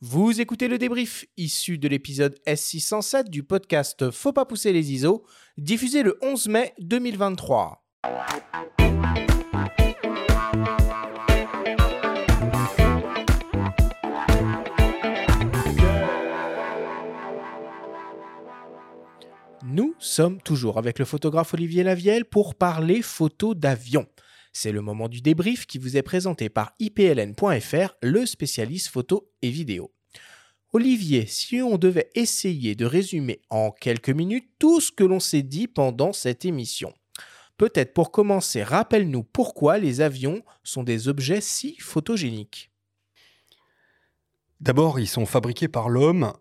Vous écoutez le débrief issu de l'épisode S607 du podcast Faut pas pousser les ISO, diffusé le 11 mai 2023. Nous sommes toujours avec le photographe Olivier Lavielle pour parler photo d'avion. C'est le moment du débrief qui vous est présenté par ipln.fr, le spécialiste photo et vidéo. Olivier, si on devait essayer de résumer en quelques minutes tout ce que l'on s'est dit pendant cette émission. Peut-être pour commencer, rappelle-nous pourquoi les avions sont des objets si photogéniques. D'abord, ils sont fabriqués par l'homme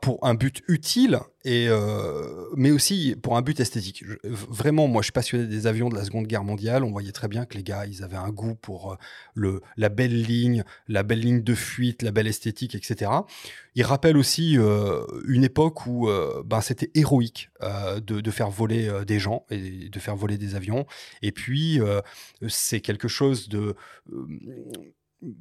pour un but utile, euh, mais aussi pour un but esthétique. vraiment, moi, je suis passionné des avions de la Seconde Guerre mondiale. On voyait très bien que les gars, ils avaient un goût pour euh, la belle ligne, la belle ligne de fuite, la belle esthétique, etc. Ils rappellent aussi euh, une époque où ben, c'était héroïque de, faire voler des gens et de faire voler des avions. Et puis, c'est quelque chose de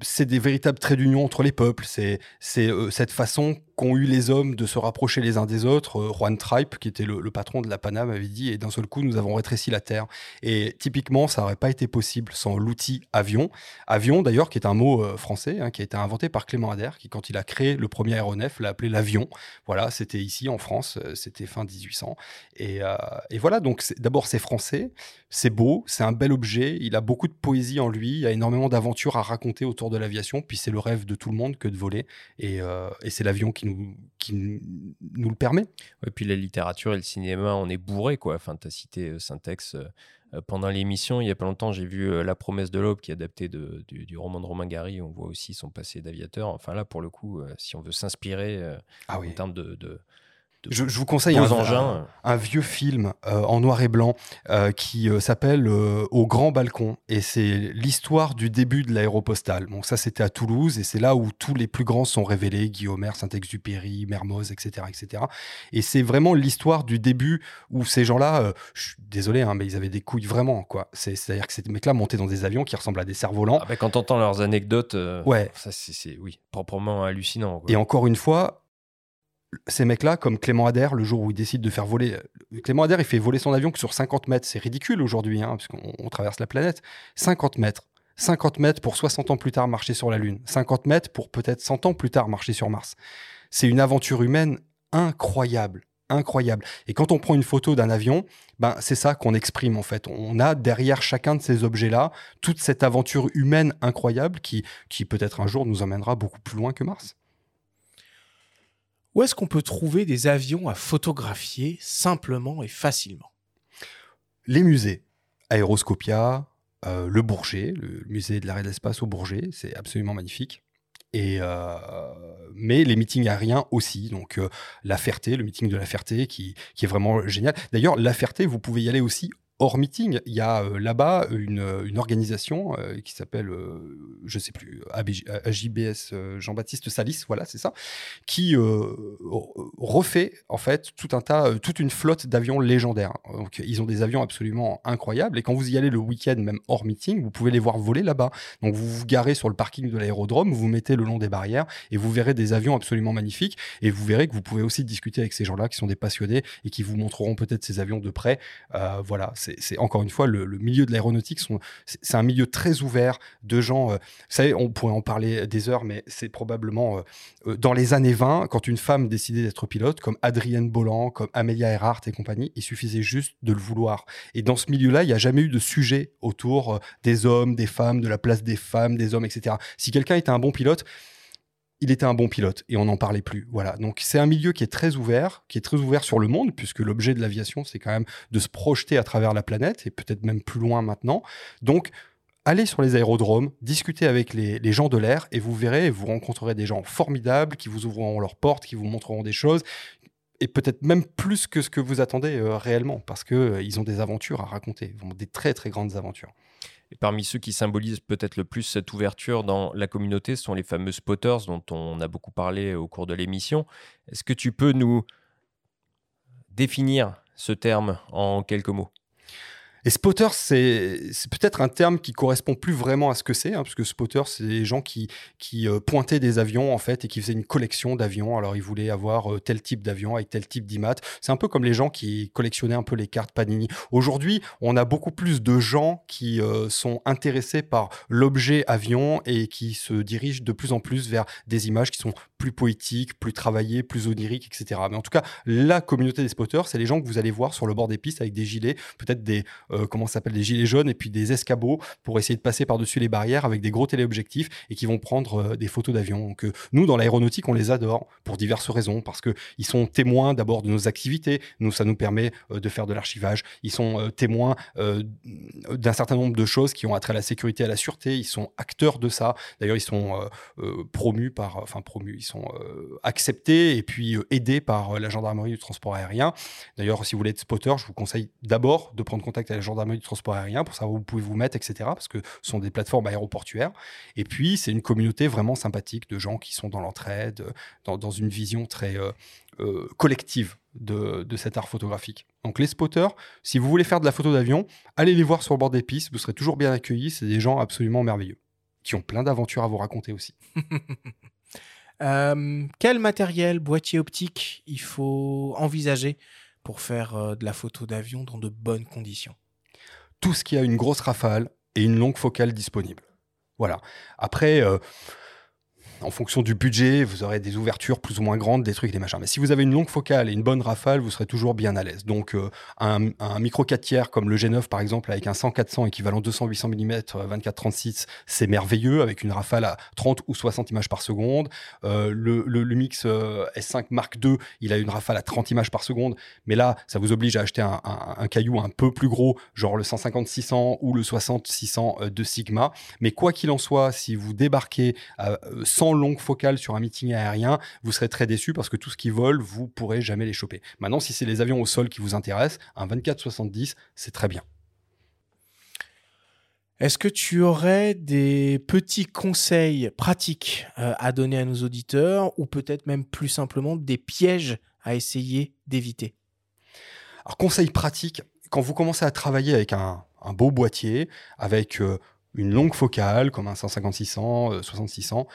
c'est des véritables traits d'union entre les peuples. C'est cette façon qu'ont eu les hommes de se rapprocher les uns des autres. Euh, Juan Tripe, qui était le, patron de la Paname, avait dit, et d'un seul coup, nous avons rétréci la Terre. Et typiquement, ça n'aurait pas été possible sans l'outil avion. Avion, d'ailleurs, qui est un mot euh, français, hein, qui a été inventé par Clément Ader, qui, quand il a créé le premier aéronef, l'a appelé l'avion. Voilà, c'était ici en France, euh, c'était fin 1800. Et, voilà, donc d'abord, c'est français, c'est beau, c'est un bel objet, il a beaucoup de poésie en lui, il y a énormément d'aventures à raconter autour de l'aviation, puis c'est le rêve de tout le monde que de voler. Et, et c'est l'avion qui qui nous le permet. Et puis la littérature et le cinéma, on est bourré, quoi. Enfin, tu as cité euh, Syntex euh, euh, pendant l'émission. Il y a pas longtemps, j'ai vu La promesse de l'aube, qui est adapté de, du, roman de Romain Gary. On voit aussi son passé d'aviateur. Enfin, là, pour le coup, si on veut s'inspirer ah en termes de, je, vous conseille un, un, vieux film euh, en noir et blanc euh, qui euh, s'appelle Au grand balcon et c'est l'histoire du début de l'aéropostale. Bon, ça c'était à Toulouse et c'est là où tous les plus grands sont révélés, Guillaume, Saint-Exupéry, Mermoz, etc., etc. Et c'est vraiment l'histoire du début où ces gens-là, je suis désolé, hein, mais ils avaient des couilles vraiment quoi. C'est-à-dire que ces mecs-là montaient dans des avions qui ressemblent à des cerfs-volants. Ah, bah, quand t'entends leurs anecdotes, ouais, ça c'est oui proprement hallucinant. Et encore une fois, ces mecs-là, comme Clément Adair, le jour où il décide de faire voler. Euh, Clément Adair, il fait voler son avion que sur 50 mètres. C'est ridicule aujourd'hui, hein, puisqu'on traverse la planète. 50 mètres. 50 mètres pour 60 ans plus tard marcher sur la Lune. 50 mètres pour peut-être 100 ans plus tard marcher sur Mars. C'est une aventure humaine incroyable. Incroyable. Et quand on prend une photo d'un avion, ben, c'est ça qu'on exprime en fait. On a derrière chacun de ces objets-là toute cette aventure humaine incroyable qui, qui peut-être un jour nous emmènera beaucoup plus loin que Mars. Où est-ce qu'on peut trouver des avions à photographier simplement et facilement? Les musées. Aéroscopia, euh, le Bourget, le musée de l'arrêt de l'espace au Bourget, c'est absolument magnifique. Et euh, mais les meetings aériens aussi, donc euh, la Ferté, le meeting de la Ferté qui, qui est vraiment génial. D'ailleurs, la Ferté, vous pouvez y aller aussi hors meeting, il y a euh, là-bas une, organisation euh, qui s'appelle, euh, je ne sais plus, AJBS Jean-Baptiste Salis, voilà, c'est ça, qui refait en fait tout un tas, toute une flotte d'avions légendaires. Donc ils ont des avions absolument incroyables et quand vous y allez le week-end, même hors meeting, vous pouvez les voir voler là-bas. Donc vous vous garez sur le parking de l'aérodrome, vous vous mettez le long des barrières et vous verrez des avions absolument magnifiques et vous verrez que vous pouvez aussi discuter avec ces gens-là qui sont des passionnés et qui vous montreront peut-être ces avions de près. voilà, c'est encore une fois le, milieu de l'aéronautique, c'est un milieu très ouvert de gens. Euh, vous savez, on pourrait en parler des heures, mais c'est probablement euh, euh, dans les années 20, quand une femme décidait d'être pilote, comme Adrienne Bolland, comme Amelia Earhart et compagnie, il suffisait juste de le vouloir. Et dans ce milieu-là, il n'y a jamais eu de sujet autour des hommes, des femmes, de la place des femmes, des hommes, etc. Si quelqu'un était un bon pilote, il était un bon pilote et on n'en parlait plus. Voilà. Donc c'est un milieu qui est très ouvert, qui est très ouvert sur le monde, puisque l'objet de l'aviation, c'est quand même de se projeter à travers la planète et peut-être même plus loin maintenant. Donc allez sur les aérodromes, discutez avec les, gens de l'air et vous verrez, vous rencontrerez des gens formidables qui vous ouvriront leurs portes, qui vous montreront des choses et peut-être même plus que ce que vous attendez euh, réellement, parce qu'ils euh, ont des aventures à raconter, des très très grandes aventures. Parmi ceux qui symbolisent peut-être le plus cette ouverture dans la communauté sont les fameux spotters dont on a beaucoup parlé au cours de l'émission. Est-ce que tu peux nous définir ce terme en quelques mots? Et spotter, c'est peut-être un terme qui correspond plus vraiment à ce que c'est, hein, parce que spotter, c'est des gens qui, qui euh, pointaient des avions en fait et qui faisaient une collection d'avions. Alors ils voulaient avoir euh, tel type d'avion avec tel type d'imat. C'est un peu comme les gens qui collectionnaient un peu les cartes Panini. Aujourd'hui, on a beaucoup plus de gens qui euh, sont intéressés par l'objet avion et qui se dirigent de plus en plus vers des images qui sont plus poétiques, plus travaillées, plus oniriques, etc. Mais en tout cas, la communauté des spotters, c'est les gens que vous allez voir sur le bord des pistes avec des gilets, peut-être des euh, comment s'appelle des gilets jaunes et puis des escabeaux pour essayer de passer par-dessus les barrières avec des gros téléobjectifs et qui vont prendre euh, des photos d'avions. Donc euh, nous dans l'aéronautique, on les adore pour diverses raisons parce que ils sont témoins d'abord de nos activités. Nous ça nous permet euh, de faire de l'archivage. Ils sont témoins d'un certain nombre de choses qui ont attrait à la sécurité, à la sûreté. Ils sont acteurs de ça. D'ailleurs, ils sont promus par, enfin promus, sont euh, acceptés et puis euh, aidés par euh, la gendarmerie du transport aérien. D'ailleurs, si vous voulez être spotter, je vous conseille d'abord de prendre contact avec la gendarmerie du transport aérien pour savoir où vous pouvez vous mettre, etc. Parce que ce sont des plateformes aéroportuaires. Et puis, c'est une communauté vraiment sympathique de gens qui sont dans l'entraide, dans, une vision très collective de, de cet art photographique. Donc les spotters, si vous voulez faire de la photo d'avion, allez les voir sur le bord des pistes, vous serez toujours bien accueillis, c'est des gens absolument merveilleux, qui ont plein d'aventures à vous raconter aussi. Euh, quel matériel, boîtier optique, il faut envisager pour faire euh, de la photo d'avion dans de bonnes conditions? Tout ce qui a une grosse rafale et une longue focale disponible. Voilà. Après, euh, en fonction du budget, vous aurez des ouvertures plus ou moins grandes, des trucs, des machins. Mais si vous avez une longue focale et une bonne rafale, vous serez toujours bien à l'aise. Donc, euh, un, micro 4 tiers comme le G9 par exemple, avec un 100-400 équivalent 200-800 mm 24-36, c'est merveilleux, avec une rafale à 30 ou 60 images par seconde. Euh, le, le, Mix euh, S5 Mark II, il a une rafale à 30 images par seconde. Mais là, ça vous oblige à acheter un, un- caillou un peu plus gros, genre le 150-600 ou le 60-600 de Sigma. Mais quoi qu'il en soit, si vous débarquez à, euh, sans longue focale sur un meeting aérien, vous serez très déçu parce que tout ce qui vole, vous pourrez jamais les choper. Maintenant, si c'est les avions au sol qui vous intéressent, un 24-70, c'est très bien. Est-ce que tu aurais des petits conseils pratiques euh, à donner à nos auditeurs ou peut-être même plus simplement des pièges à essayer d'éviter? Alors, conseil pratique, quand vous commencez à travailler avec un, un beau boîtier, avec euh, une longue focale, comme un 150-600, euh, 60-600,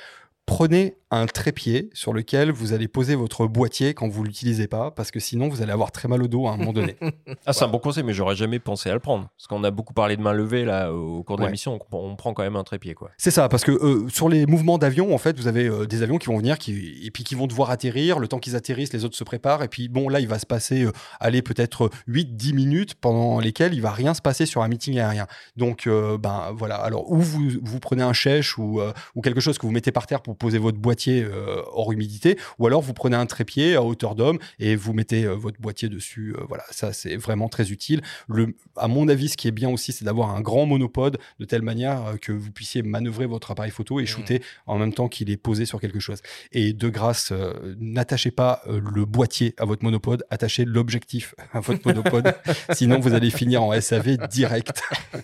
prenez un trépied sur lequel vous allez poser votre boîtier quand vous l'utilisez pas, parce que sinon vous allez avoir très mal au dos à un moment donné. Ah, c'est un bon conseil, mais j'aurais jamais pensé à le prendre. Parce qu'on a beaucoup parlé de main levée là au cours de Ouais. l'émission, on, on prend quand même un trépied quoi. C'est ça, parce que euh, sur les mouvements d'avion, en fait, vous avez euh, des avions qui vont venir qui, et puis qui vont devoir atterrir. Le temps qu'ils atterrissent, les autres se préparent. Et puis, bon, là, il va se passer, euh, aller peut-être 8-10 minutes pendant lesquelles il va rien se passer sur un meeting aérien. Donc, euh, ben voilà. Alors, ou vous, vous prenez un chèche ou, euh, ou quelque chose que vous mettez par terre pour poser votre boîtier euh, hors humidité, ou alors vous prenez un trépied à hauteur d'homme et vous mettez euh, votre boîtier dessus. Euh, voilà, ça, c'est vraiment très utile. Le, à mon avis, ce qui est bien aussi, c'est d'avoir un grand monopode de telle manière que vous puissiez manœuvrer votre appareil photo et Mhm. shooter en même temps qu'il est posé sur quelque chose. Et de grâce, euh, n'attachez pas euh, le boîtier à votre monopode, attachez l'objectif à votre monopode. Sinon, vous allez finir en SAV direct.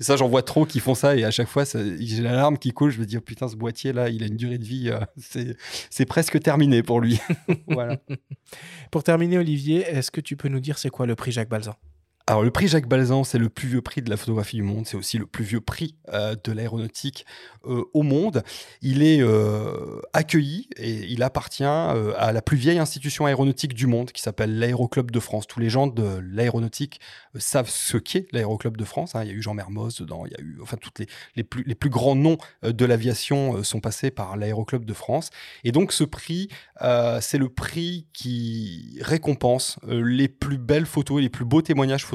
Et ça, j'en vois trop qui font ça et à chaque fois, j'ai l'alarme qui coule. Je me dis, oh, putain, ce boîtier là, il a une durée de vie, euh, c'est c'est presque terminé pour lui. voilà. Pour terminer, Olivier, est-ce que tu peux nous dire c'est quoi le prix Jacques Balzan? Alors, le prix Jacques Balzan, c'est le plus vieux prix de la photographie du monde. C'est aussi le plus vieux prix euh, de l'aéronautique euh, au monde. Il est euh, accueilli et il appartient à la plus vieille institution aéronautique du monde qui s'appelle l'Aéroclub de France. Tous les gens de l'aéronautique savent ce qu'est l'Aéroclub de France. hein. Il y a eu Jean Mermoz dedans, il y a eu, enfin, toutes les, les, plus, les plus grands noms de l'aviation sont passés par l'Aéroclub de France. Et donc, ce prix, c'est le prix qui récompense les plus belles photos et les plus beaux témoignages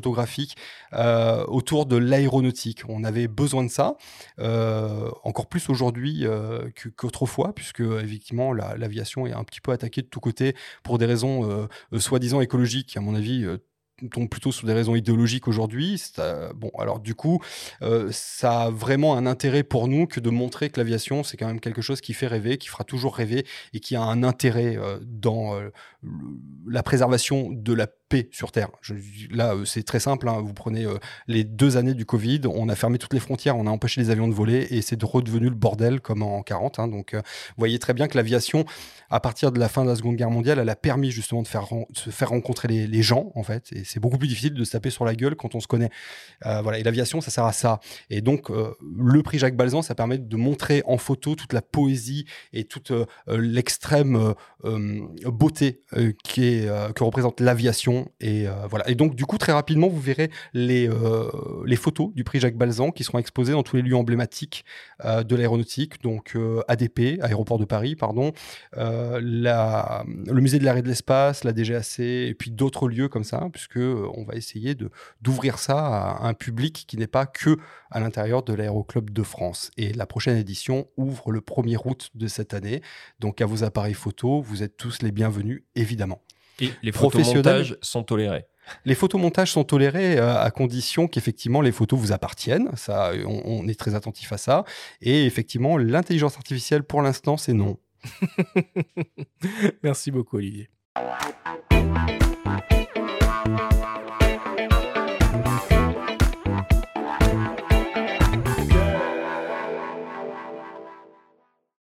euh, autour de l'aéronautique. On avait besoin de ça, euh, encore plus aujourd'hui euh, qu'autrefois, puisque effectivement la- l'aviation est un petit peu attaquée de tous côtés pour des raisons soi-disant écologiques, à mon avis. tombent plutôt sur des raisons idéologiques aujourd'hui. Bon, alors du coup, ça a vraiment un intérêt pour nous que de montrer que l'aviation, c'est quand même quelque chose qui fait rêver, qui fera toujours rêver et qui a un intérêt dans la préservation de la paix sur Terre. Là, euh, c'est très simple. hein. Vous prenez euh, les deux années du Covid, on a fermé toutes les frontières, on a empêché les avions de voler et c'est de redevenu le bordel comme en 40. hein. Donc, euh, vous voyez très bien que l'aviation à partir de la fin de la Seconde Guerre mondiale, elle a permis justement de faire se faire rencontrer les, gens en fait. Et c'est beaucoup plus difficile de se taper sur la gueule quand on se connaît. Voilà. Et l'aviation, ça sert à ça. Et donc le prix Jacques Balzan, ça permet de montrer en photo toute la poésie et toute l'extrême beauté qui que représente l'aviation. Et voilà. Et donc du coup très rapidement, vous verrez les les photos du prix Jacques Balzan qui seront exposées dans tous les lieux emblématiques de l'aéronautique. Donc ADP, Aéroport de Paris, pardon, euh, le musée de l'arrêt de l'espace, la DGAC, et puis d'autres lieux comme ça, puisque euh, on va essayer d'ouvrir ça à un public qui n'est pas que à l'intérieur de l'Aéroclub de France. Et la prochaine édition ouvre le 1er août de cette année. Donc à vos appareils photo, vous êtes tous les bienvenus, évidemment. Et les photomontages sont tolérés les photomontages sont tolérés euh, à condition qu'effectivement les photos vous appartiennent. Ça, on, est très attentif à ça. Et effectivement, l'intelligence artificielle, pour l'instant, c'est non. Merci beaucoup, Olivier.